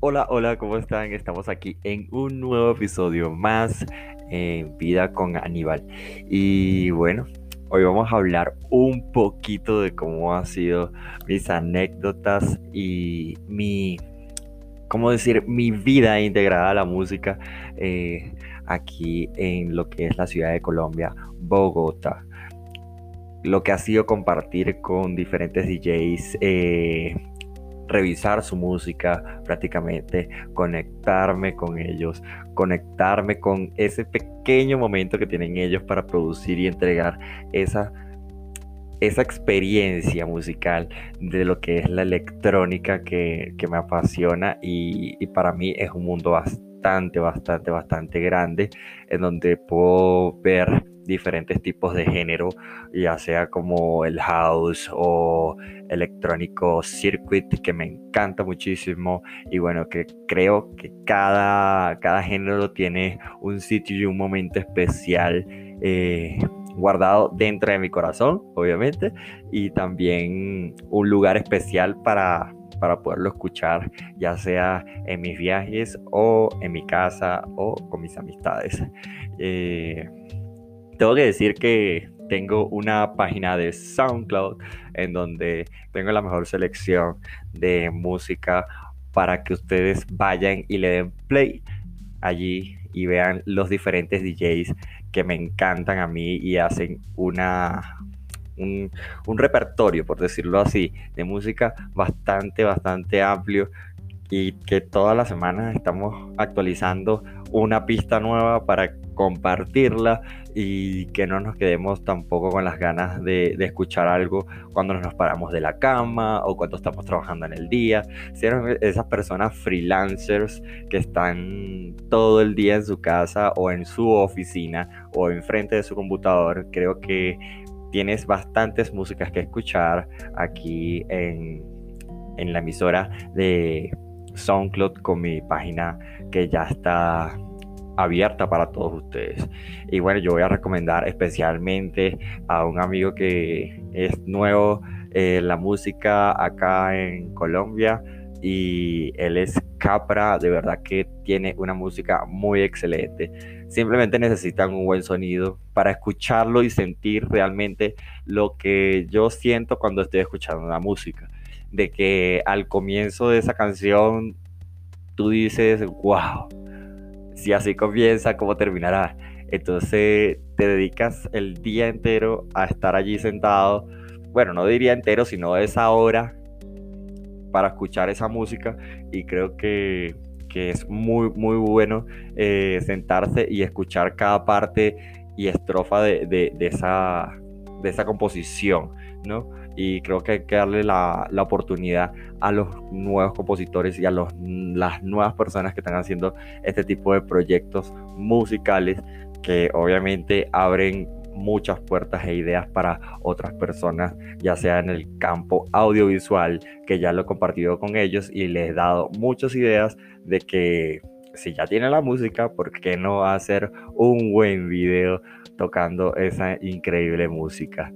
Hola, hola, ¿cómo están? Estamos aquí en un nuevo episodio más en Vida con Aníbal. Y bueno, hoy vamos a hablar un poquito de cómo han sido mis anécdotas y mi, ¿cómo decir? Mi vida integrada a la música eh, aquí en lo que es la ciudad de Colombia, Bogotá. Lo que ha sido compartir con diferentes DJs. Eh, revisar su música prácticamente, conectarme con ellos, conectarme con ese pequeño momento que tienen ellos para producir y entregar esa, esa experiencia musical de lo que es la electrónica que, me apasiona y, y para mí es un mundo bastante, bastante, bastante grande en donde puedo ver diferentes tipos de género, ya sea como el house o electrónico circuit, que me encanta muchísimo. Y bueno, que creo que cada, cada género tiene un sitio y un momento especial. Eh, guardado dentro de mi corazón, obviamente, y también un lugar especial para, para poderlo escuchar, ya sea en mis viajes o en mi casa o con mis amistades. Eh, tengo que decir que tengo una página de SoundCloud en donde tengo la mejor selección de música para que ustedes vayan y le den play allí y vean los diferentes DJs que me encantan a mí y hacen una un, un, repertorio, por decirlo así, de música bastante, bastante amplio y que todas las semanas estamos actualizando una pista nueva para compartirla y que no nos quedemos tampoco con las ganas de, escuchar algo cuando nos paramos de la cama o cuando estamos trabajando en el día. Si eran esas personas freelancers que están todo el día en su casa o en su oficina o enfrente de su computador, creo que tienes bastantes músicas que escuchar aquí en, en la emisora de SoundCloud con mi página que ya está abierta para todos ustedes. Y bueno, yo voy a recomendar especialmente a un amigo que es nuevo en la música acá en Colombia y él es Capra, de verdad que tiene una música muy excelente. Simplemente necesitan un buen sonido para escucharlo y sentir realmente lo que yo siento cuando estoy escuchando la música de que al comienzo de esa canción tú dices, wow, si así comienza, ¿cómo terminará? Entonces te dedicas el día entero a estar allí sentado, bueno, no diría entero, sino esa hora para escuchar esa música y creo que, es muy, muy bueno eh, sentarse y escuchar cada parte y estrofa de, esa, de esa composición, ¿no? Y creo que hay que darle la, la oportunidad a los nuevos compositores y a los, las nuevas personas que están haciendo este tipo de proyectos musicales que obviamente abren muchas puertas e ideas para otras personas, ya sea en el campo audiovisual, que ya lo he compartido con ellos y les he dado muchas ideas de que si ya tienen la música, ¿por qué no hacer un buen video tocando esa increíble música?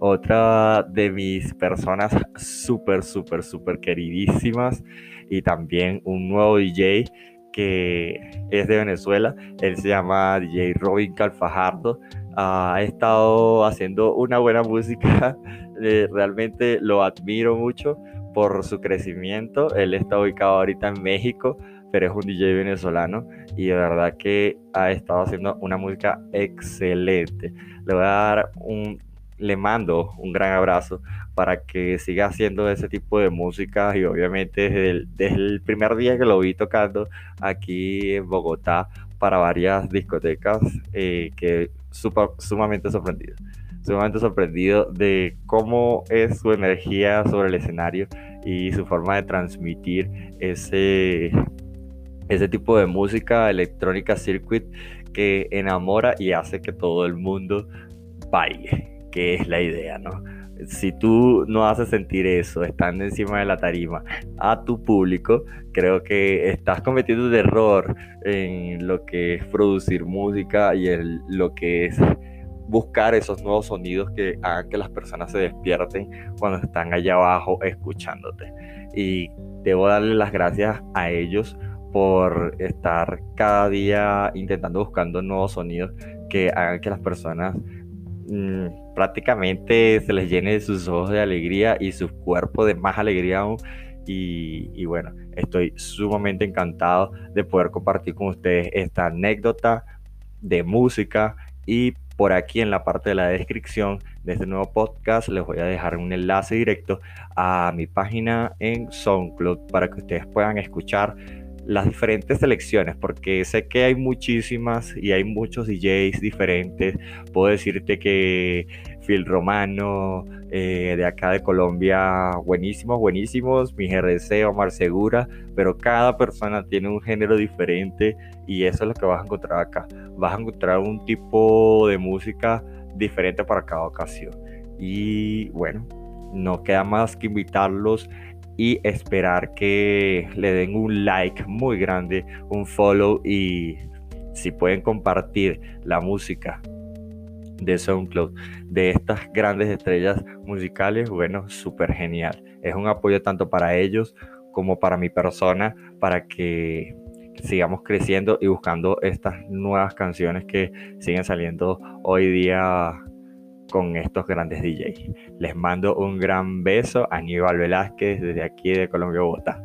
Otra de mis personas súper, súper, súper queridísimas y también un nuevo DJ que es de Venezuela. Él se llama DJ Robin Calfajardo. ha estado haciendo una buena música. Eh, realmente lo admiro mucho por su crecimiento. Él está ubicado ahorita en México, pero es un DJ venezolano y de verdad que ha estado haciendo una música excelente. Le voy a dar un le mando un gran abrazo para que siga haciendo ese tipo de música y obviamente desde el, primer día que lo vi tocando aquí en Bogotá para varias discotecas eh, que sumamente sorprendido sumamente sorprendido de cómo es su energía sobre el escenario y su forma de transmitir ese ese tipo de música electrónica circuit que enamora y hace que todo el mundo baile que es la idea, ¿no? Si tú no haces sentir eso estando encima de la tarima a tu público, creo que estás cometiendo un error en lo que es producir música y en lo que es buscar esos nuevos sonidos que hagan que las personas se despierten cuando están allá abajo escuchándote. Y debo darle las gracias a ellos por estar cada día intentando buscando nuevos sonidos que hagan que las personas mm, prácticamente se les llene sus ojos de alegría y su cuerpo de más alegría aún. Y, y, bueno, estoy sumamente encantado de poder compartir con ustedes esta anécdota de música y por aquí en la parte de la descripción de este nuevo podcast les voy a dejar un enlace directo a mi página en SoundCloud para que ustedes puedan escuchar las diferentes selecciones, porque sé que hay muchísimas y hay muchos DJs diferentes. Puedo decirte que Phil Romano, eh, de acá de Colombia, buenísimos, buenísimos, mi GRC, Omar Segura, pero cada persona tiene un género diferente y eso es lo que vas a encontrar acá. Vas a encontrar un tipo de música diferente para cada ocasión. Y bueno, no queda más que invitarlos y esperar que le den un like muy grande, un follow y si pueden compartir la música de SoundCloud de estas grandes estrellas musicales, bueno, súper genial. Es un apoyo tanto para ellos como para mi persona, para que sigamos creciendo y buscando estas nuevas canciones que siguen saliendo hoy día con estos grandes DJs. Les mando un gran beso, Aníbal Velázquez, desde aquí de Colombia, Bogotá.